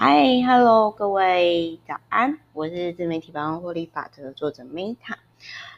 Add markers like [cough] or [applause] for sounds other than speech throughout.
嗨，Hello，各位早安，我是自媒体百万获利法则的作者 Meta。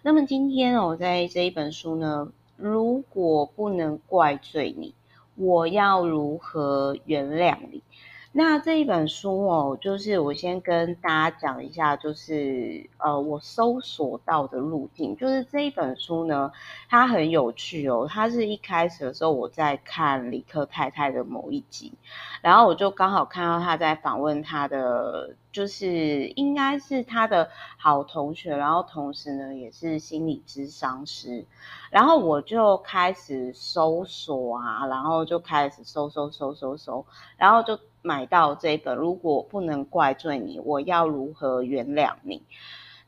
那么今天我在这一本书呢，如果不能怪罪你，我要如何原谅你？那这一本书哦，就是我先跟大家讲一下，就是呃，我搜索到的路径，就是这一本书呢，它很有趣哦。它是一开始的时候我在看李克太太的某一集，然后我就刚好看到他在访问他的，就是应该是他的好同学，然后同时呢也是心理咨商师，然后我就开始搜索啊，然后就开始搜搜搜搜搜，然后就。买到这本，如果不能怪罪你，我要如何原谅你？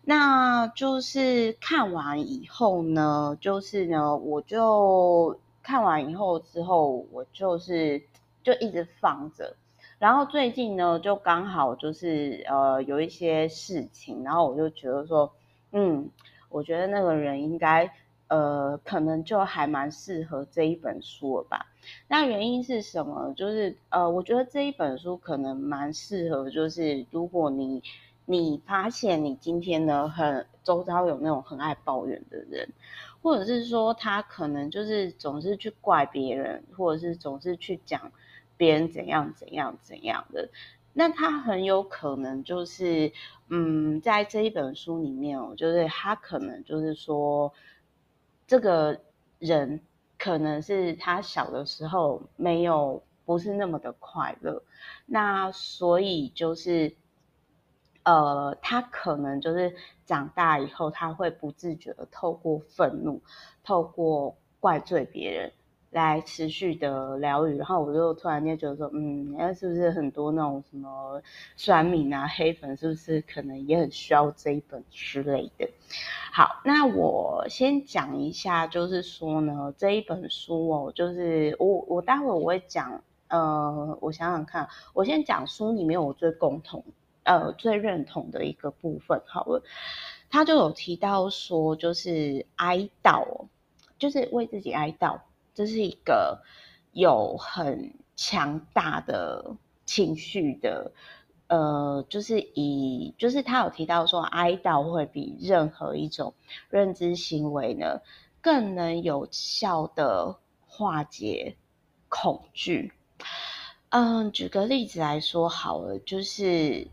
那就是看完以后呢，就是呢，我就看完以后之后，我就是就一直放着。然后最近呢，就刚好就是呃有一些事情，然后我就觉得说，嗯，我觉得那个人应该。呃，可能就还蛮适合这一本书吧？那原因是什么？就是呃，我觉得这一本书可能蛮适合，就是如果你你发现你今天呢很周遭有那种很爱抱怨的人，或者是说他可能就是总是去怪别人，或者是总是去讲别人怎样怎样怎样的，那他很有可能就是嗯，在这一本书里面哦，就是他可能就是说。这个人可能是他小的时候没有不是那么的快乐，那所以就是，呃，他可能就是长大以后他会不自觉的透过愤怒，透过怪罪别人。来持续的疗愈，然后我就突然间觉得说，嗯，那是不是很多那种什么酸民啊、黑粉，是不是可能也很需要这一本之类的？好，那我先讲一下，就是说呢，这一本书哦，就是我我待会我会讲，呃，我想想看，我先讲书里面我最共同，呃，最认同的一个部分好了，他就有提到说，就是哀悼，就是为自己哀悼。这是一个有很强大的情绪的，呃，就是以，就是他有提到说，哀悼会比任何一种认知行为呢，更能有效的化解恐惧。嗯，举个例子来说好了，就是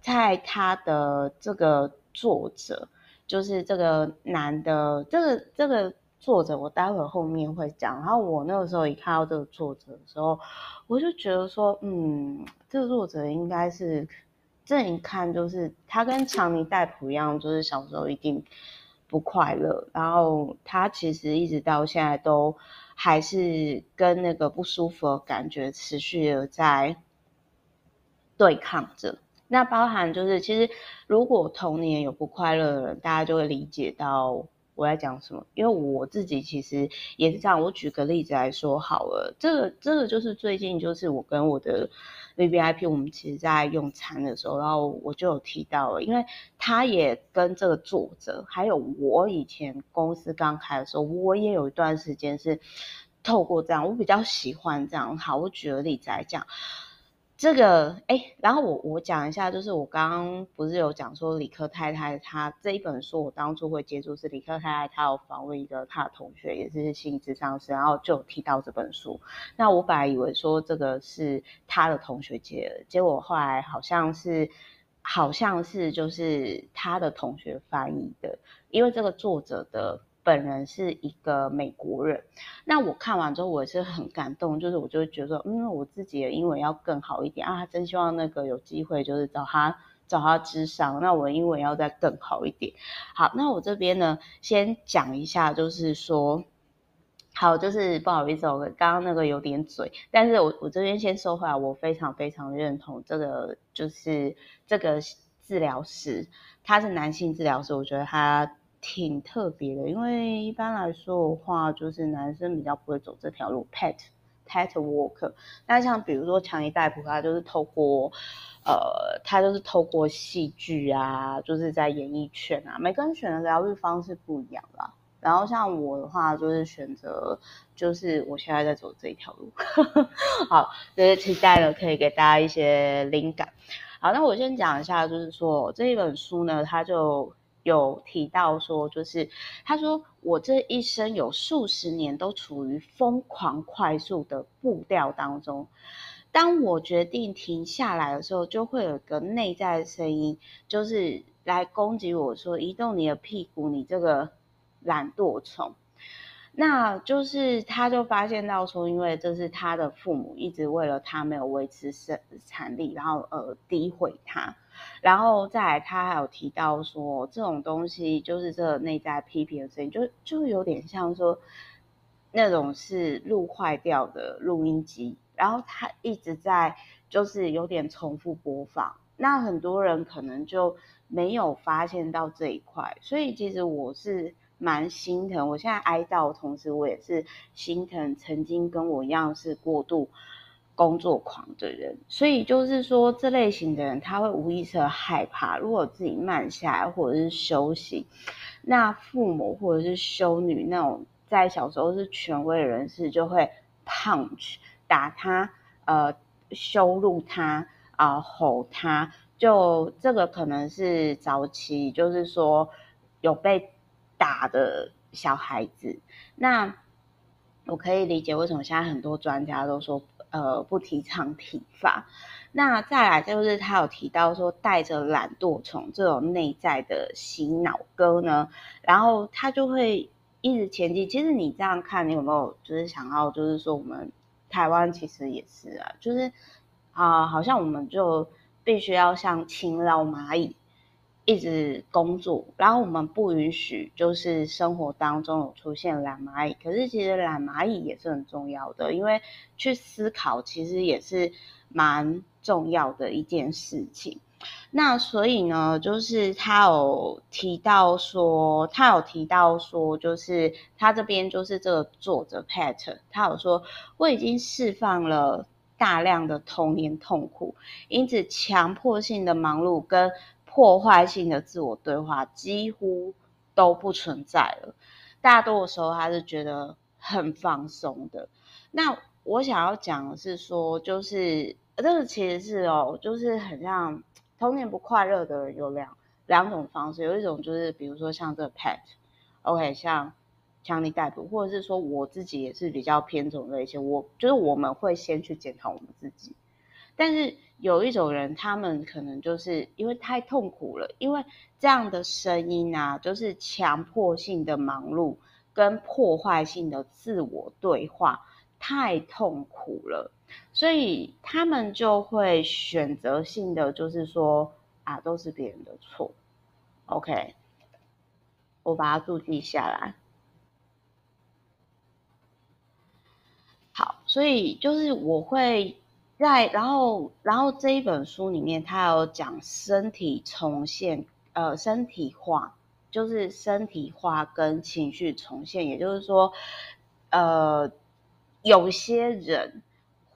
在他的这个作者，就是这个男的，这个这个。作者，我待会后面会讲。然后我那个时候一看到这个作者的时候，我就觉得说，嗯，这个作者应该是，这一看就是他跟强尼戴普一样，就是小时候一定不快乐，然后他其实一直到现在都还是跟那个不舒服的感觉持续的在对抗着。那包含就是，其实如果童年有不快乐的人，大家就会理解到。我在讲什么？因为我自己其实也是这样。我举个例子来说好了，这个这个就是最近就是我跟我的 VVIP，我们其实在用餐的时候，然后我就有提到了，因为他也跟这个作者，还有我以前公司刚开的时候，我也有一段时间是透过这样，我比较喜欢这样。好，我举个例子来讲。这个哎，然后我我讲一下，就是我刚刚不是有讲说理科太太她这一本书，我当初会接触是理科太太，她有访问一个她的同学，也是心理咨商师，然后就提到这本书。那我本来以为说这个是她的同学接的，结果后来好像是好像是就是她的同学翻译的，因为这个作者的。本人是一个美国人，那我看完之后我也是很感动，就是我就觉得，嗯，我自己的英文要更好一点啊，真希望那个有机会就是找他找他咨商，那我英文要再更好一点。好，那我这边呢，先讲一下，就是说，好，就是不好意思，我刚刚那个有点嘴，但是我我这边先说回来，我非常非常认同这个，就是这个治疗师，他是男性治疗师，我觉得他。挺特别的，因为一般来说的话，就是男生比较不会走这条路，pet pet walk。那像比如说强尼戴普，他就是透过，呃，他就是透过戏剧啊，就是在演艺圈啊，每个人选的疗愈方式不一样啦。然后像我的话，就是选择，就是我现在在走这一条路。[laughs] 好，就是期待了，可以给大家一些灵感。好，那我先讲一下，就是说这一本书呢，它就有提到说，就是他说我这一生有数十年都处于疯狂快速的步调当中。当我决定停下来的时候，就会有一个内在的声音，就是来攻击我说：“移动你的屁股，你这个懒惰虫。”那就是他就发现到说，因为这是他的父母一直为了他没有维持生产力，然后呃诋毁他，然后再来他还有提到说，这种东西就是这内在批评的声音，就就有点像说那种是录坏掉的录音机。然后他一直在，就是有点重复播放，那很多人可能就没有发现到这一块，所以其实我是蛮心疼。我现在哀悼的同时，我也是心疼曾经跟我一样是过度工作狂的人。所以就是说，这类型的人他会无意识的害怕，如果自己慢下来或者是休息，那父母或者是修女那种在小时候是权威人士就会 punch。打他，呃，羞辱他，啊、吼他，就这个可能是早期，就是说有被打的小孩子。那我可以理解为什么现在很多专家都说，呃，不提倡体罚。那再来就是他有提到说，带着懒惰虫这种内在的洗脑歌呢，然后他就会一直前进。其实你这样看，你有没有就是想要，就是说我们。台湾其实也是啊，就是啊、好像我们就必须要像勤劳蚂蚁一直工作，然后我们不允许就是生活当中有出现懒蚂蚁。可是其实懒蚂蚁也是很重要的，因为去思考其实也是蛮重要的一件事情。那所以呢，就是他有提到说，他有提到说，就是他这边就是这个作者 Pat，他有说，我已经释放了大量的童年痛苦，因此强迫性的忙碌跟破坏性的自我对话几乎都不存在了。大多的时候，他是觉得很放松的。那我想要讲的是说，就是这个其实是哦，就是很像。童年不快乐的人有两两种方式，有一种就是比如说像这个 pet，OK，像强力逮捕，或者是说我自己也是比较偏重的一些，我就是我们会先去检讨我们自己，但是有一种人，他们可能就是因为太痛苦了，因为这样的声音啊，就是强迫性的忙碌跟破坏性的自我对话，太痛苦了。所以他们就会选择性的，就是说啊，都是别人的错。OK，我把它注记下来。好，所以就是我会在，然后，然后这一本书里面，他有讲身体重现，呃，身体化，就是身体化跟情绪重现，也就是说，呃，有些人。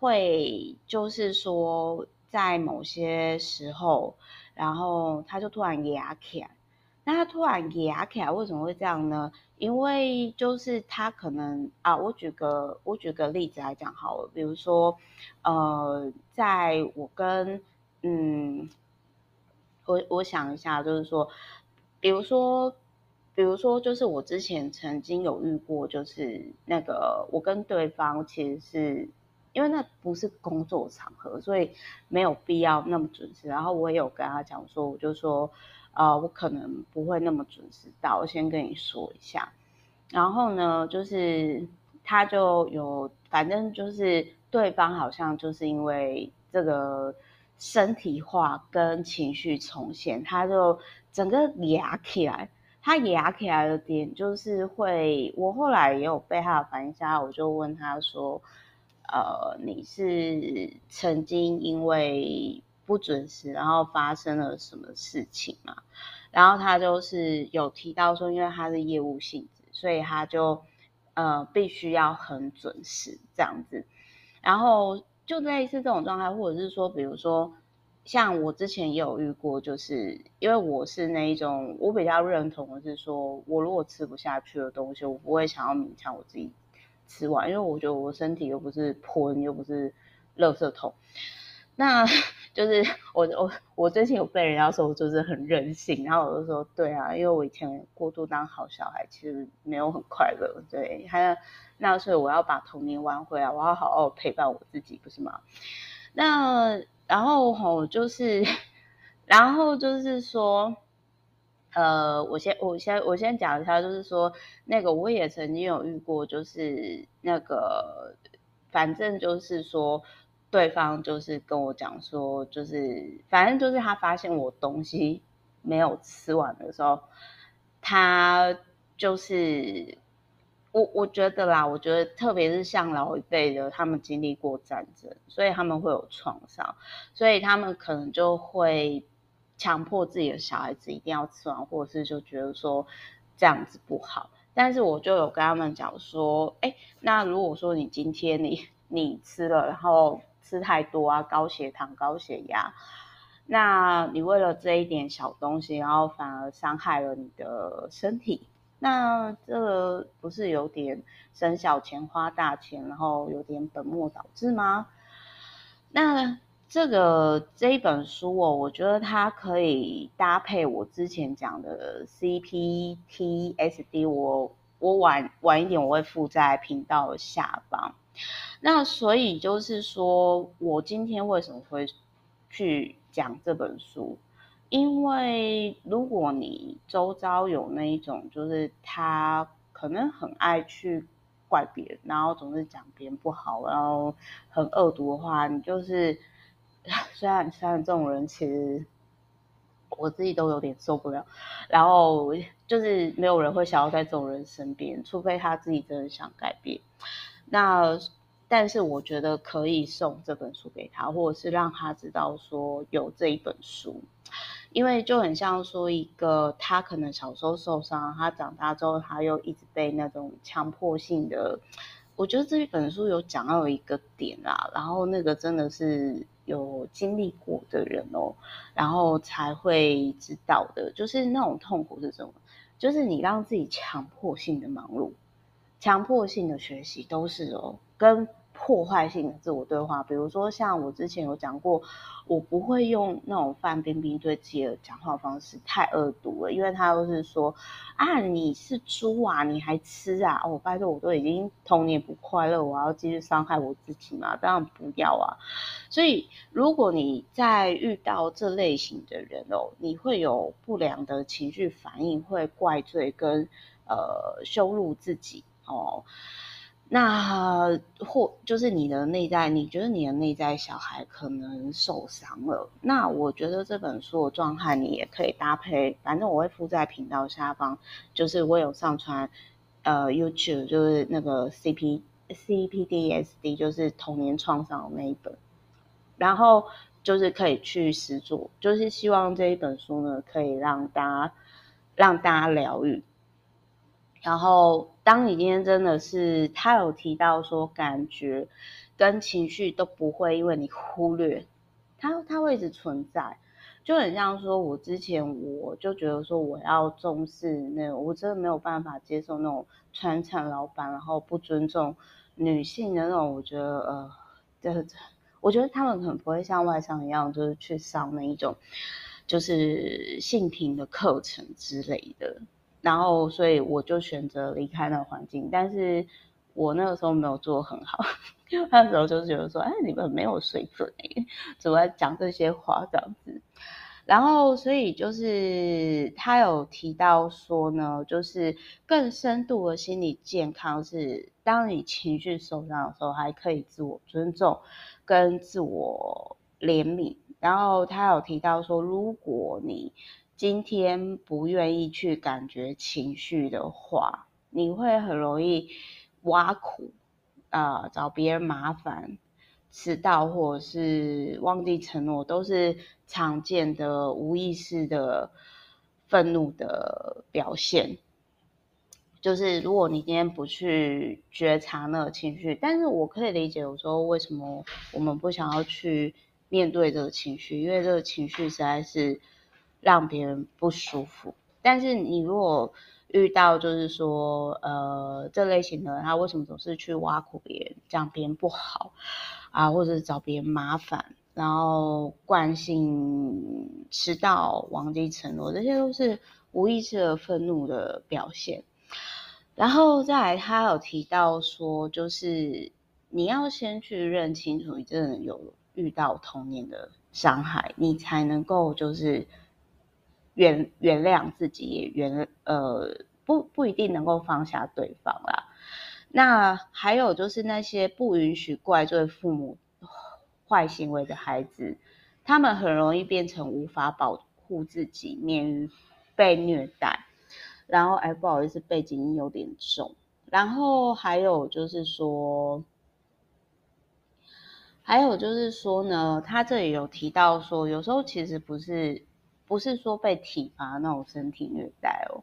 会就是说，在某些时候，然后他就突然哑起来。那他突然哑起来，为什么会这样呢？因为就是他可能啊，我举个我举个例子来讲好了，比如说，呃，在我跟嗯，我我想一下，就是说，比如说，比如说，就是我之前曾经有遇过，就是那个我跟对方其实是。因为那不是工作场合，所以没有必要那么准时。然后我也有跟他讲说，我就说，呃，我可能不会那么准时到，我先跟你说一下。然后呢，就是他就有，反正就是对方好像就是因为这个身体化跟情绪重现，他就整个牙起来。他牙起来的点就是会，我后来也有被他的反应下，我就问他说。呃，你是曾经因为不准时，然后发生了什么事情嘛？然后他就是有提到说，因为他是业务性质，所以他就呃必须要很准时这样子。然后就类似这种状态，或者是说，比如说像我之前也有遇过，就是因为我是那一种，我比较认同的是说，我如果吃不下去的东西，我不会想要勉强我自己吃完，因为我觉得我身体又不是盆，又不是垃圾桶。那就是 [laughs] 我我我最近有被人家说我就是很任性，然后我就说对啊，因为我以前过度当好小孩，其实没有很快乐，对，还有那所以我要把童年挽回来，我要好好陪伴我自己，不是吗？那然后吼就是，[laughs] 然后就是说，呃，我先我先我先讲一下，就是说那个我也曾经有遇过，就是那个反正就是说。对方就是跟我讲说，就是反正就是他发现我东西没有吃完的时候，他就是我我觉得啦，我觉得特别是像老一辈的，他们经历过战争，所以他们会有创伤，所以他们可能就会强迫自己的小孩子一定要吃完，或者是就觉得说这样子不好。但是我就有跟他们讲说，哎，那如果说你今天你你吃了，然后吃太多啊，高血糖、高血压，那你为了这一点小东西，然后反而伤害了你的身体，那这个不是有点省小钱花大钱，然后有点本末倒置吗？那这个这一本书哦，我觉得它可以搭配我之前讲的 CPTSD，我我晚晚一点我会附在频道的下方。那所以就是说，我今天为什么会去讲这本书？因为如果你周遭有那一种，就是他可能很爱去怪别人，然后总是讲别人不好，然后很恶毒的话，你就是 [laughs] 虽然虽然这种人其实我自己都有点受不了，然后就是没有人会想要在这种人身边，除非他自己真的想改变。那，但是我觉得可以送这本书给他，或者是让他知道说有这一本书，因为就很像说一个他可能小时候受伤，他长大之后他又一直被那种强迫性的，我觉得这一本书有讲到一个点啊，然后那个真的是有经历过的人哦，然后才会知道的，就是那种痛苦是什么，就是你让自己强迫性的忙碌。强迫性的学习都是哦，跟破坏性的自我对话，比如说像我之前有讲过，我不会用那种范冰冰对自己的讲话方式太恶毒了，因为他都是说啊，你是猪啊，你还吃啊，哦，拜托，我都已经童年不快乐，我要继续伤害我自己吗？当然不要啊。所以如果你在遇到这类型的人哦，你会有不良的情绪反应，会怪罪跟呃羞辱自己。哦，那或就是你的内在，你觉得你的内在小孩可能受伤了。那我觉得这本书的状态你也可以搭配，反正我会附在频道下方，就是我有上传呃 YouTube，就是那个 CP CPDSD，就是童年创伤的那一本，然后就是可以去实做，就是希望这一本书呢可以让大家让大家疗愈。然后，当你今天真的是他有提到说，感觉跟情绪都不会因为你忽略他，他会一直存在，就很像说，我之前我就觉得说，我要重视那种，我真的没有办法接受那种传承老板，然后不尊重女性的那种，我觉得呃，这我觉得他们可能不会像外商一样，就是去上那一种，就是性平的课程之类的。然后，所以我就选择离开那个环境，但是我那个时候没有做很好，那时候就是觉得说，哎，你们没有水准，怎么讲这些话这样子？然后，所以就是他有提到说呢，就是更深度的心理健康是，当你情绪受伤的时候，还可以自我尊重跟自我怜悯。然后他有提到说，如果你今天不愿意去感觉情绪的话，你会很容易挖苦啊、找别人麻烦，迟到或者是忘记承诺，都是常见的无意识的愤怒的表现。就是如果你今天不去觉察那个情绪，但是我可以理解，有时候为什么我们不想要去面对这个情绪，因为这个情绪实在是让别人不舒服。但是你如果遇到就是说，呃，这类型的人，他为什么总是去挖苦别人，讲别人不好啊，或者找别人麻烦，然后惯性迟到、忘记承诺，这些都是无意识的愤怒的表现。然后再来，他有提到说，就是你要先去认清楚，你真的有遇到童年的伤害，你才能够就是原原谅自己，也原呃不不一定能够放下对方啦。那还有就是那些不允许怪罪父母坏行为的孩子，他们很容易变成无法保护自己，免于被虐待。然后，哎，不好意思，背景音有点重。然后还有就是说，还有就是说呢，他这里有提到说，有时候其实不是不是说被体罚那种身体虐待哦，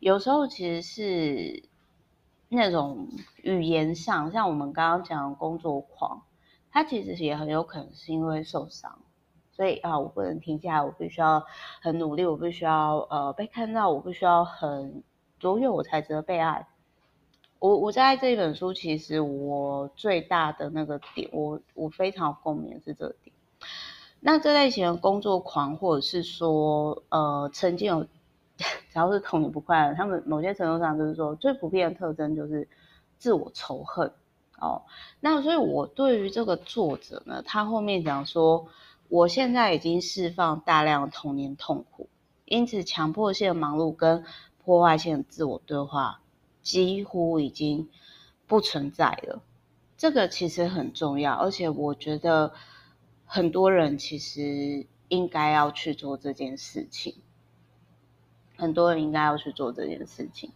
有时候其实是那种语言上，像我们刚刚讲的工作狂，他其实也很有可能是因为受伤。所以啊，我不能停下来，我必须要很努力，我必须要呃被看到，我必须要很卓越，我才值得被爱。我我在这一本书，其实我最大的那个点，我我非常共鸣是这。那这类型的工作狂，或者是说呃曾经有，[laughs] 只要是童年不快乐，他们某些程度上就是说最普遍的特征就是自我仇恨哦。那所以我对于这个作者呢，他后面讲说。我现在已经释放大量童年痛苦，因此强迫性的忙碌跟破坏性的自我对话几乎已经不存在了。这个其实很重要，而且我觉得很多人其实应该要去做这件事情。很多人应该要去做这件事情。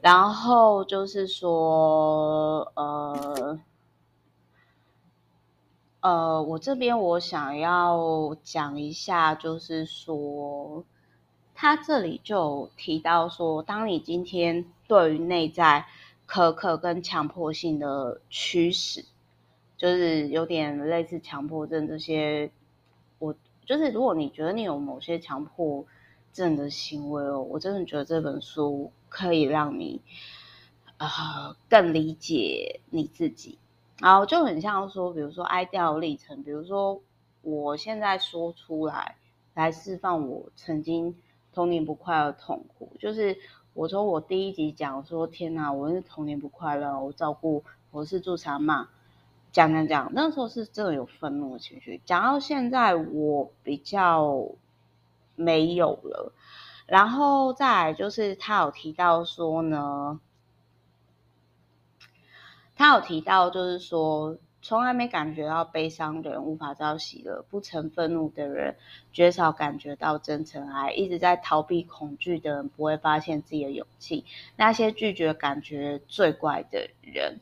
然后就是说，呃。呃，我这边我想要讲一下，就是说，他这里就提到说，当你今天对于内在苛刻跟强迫性的驱使，就是有点类似强迫症这些，我就是如果你觉得你有某些强迫症的行为哦，我真的觉得这本书可以让你呃更理解你自己。然后就很像说，比如说哀悼历程，比如说我现在说出来，来释放我曾经童年不快乐的痛苦。就是我从我第一集讲说，天哪，我是童年不快乐，我照顾我是助产妈，讲讲讲，那时候是真的有愤怒的情绪。讲到现在，我比较没有了。然后再来就是他有提到说呢。他有提到，就是说，从来没感觉到悲伤的人无法遭喜乐，不曾愤怒的人绝少感觉到真诚爱，一直在逃避恐惧的人不会发现自己的勇气。那些拒绝感觉最怪的人，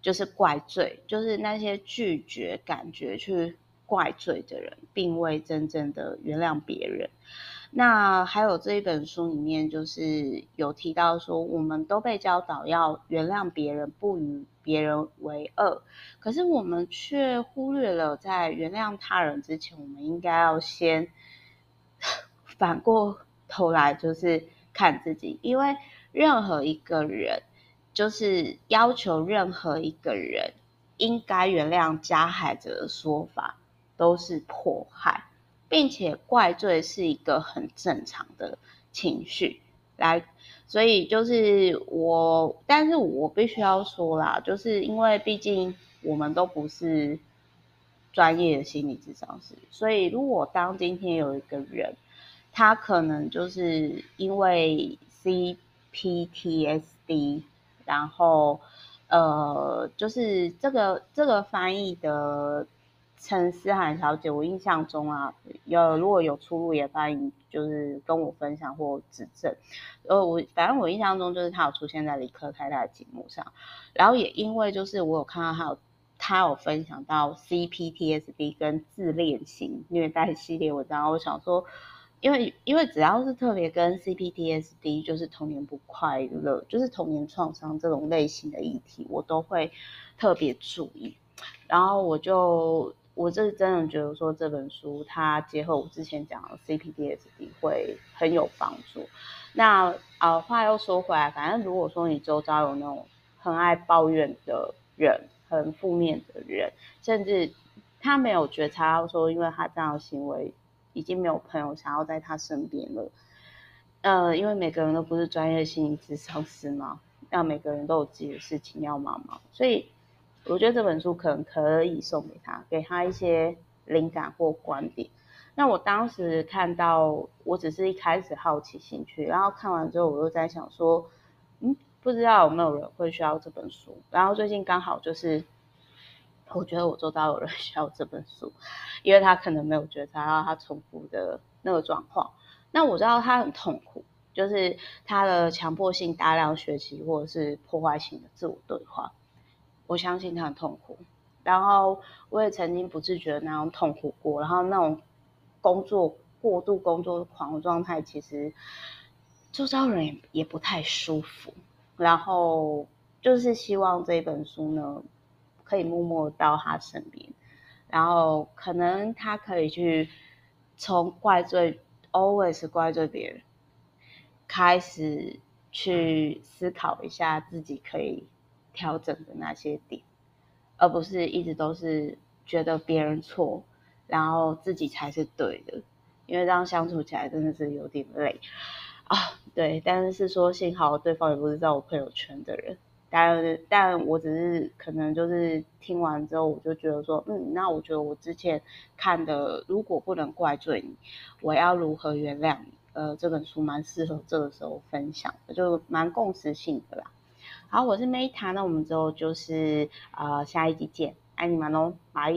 就是怪罪，就是那些拒绝感觉去怪罪的人，并未真正的原谅别人。那还有这一本书里面，就是有提到说，我们都被教导要原谅别人，不与别人为恶，可是我们却忽略了，在原谅他人之前，我们应该要先 [laughs] 反过头来，就是看自己，因为任何一个人，就是要求任何一个人应该原谅加害者的说法，都是迫害。并且怪罪是一个很正常的情绪，来，所以就是我，但是我必须要说啦，就是因为毕竟我们都不是专业的心理咨商师，所以如果当今天有一个人，他可能就是因为 CPTSD，然后呃，就是这个这个翻译的。陈思涵小姐，我印象中啊，有如果有出入，也欢迎就是跟我分享或指正。呃，我反正我印象中就是她有出现在理科太太的节目上，然后也因为就是我有看到她有她有分享到 CPTSD 跟自恋型虐待系列文章，我想说，因为因为只要是特别跟 CPTSD 就是童年不快乐，就是童年创伤这种类型的议题，我都会特别注意，然后我就。我这真的觉得说这本书它结合我之前讲的 CPTSD 会很有帮助。那啊、呃，话又说回来，反正如果说你周遭有那种很爱抱怨的人，很负面的人，甚至他没有觉察到说，因为他这样的行为已经没有朋友想要在他身边了。呃，因为每个人都不是专业心理咨商师嘛，那每个人都有自己的事情要忙嘛，所以。我觉得这本书可能可以送给他，给他一些灵感或观点。那我当时看到，我只是一开始好奇兴趣，然后看完之后，我又在想说，嗯，不知道有没有人会需要这本书。然后最近刚好就是，我觉得我周遭有人 [laughs] 需要这本书，因为他可能没有觉察到他重复的那个状况。那我知道他很痛苦，就是他的强迫性大量学习或者是破坏性的自我对话。我相信他很痛苦，然后我也曾经不自觉的那种痛苦过，然后那种工作过度工作狂的状态，其实周遭人也不太舒服。然后就是希望这本书呢，可以默默到他身边，然后可能他可以去从怪罪 always 怪罪别人，开始去思考一下自己可以。调整的那些点，而不是一直都是觉得别人错，然后自己才是对的，因为这样相处起来真的是有点累 [laughs] 啊。对，但是说幸好对方也不是在我朋友圈的人，但但我只是可能就是听完之后，我就觉得说，嗯，那我觉得我之前看的，如果不能怪罪你，我要如何原谅你？呃，这本书蛮适合这个时候分享的，就蛮共识性的啦。好，我是 Meta，那我们之后就是啊下一集见，爱你们喽，拜。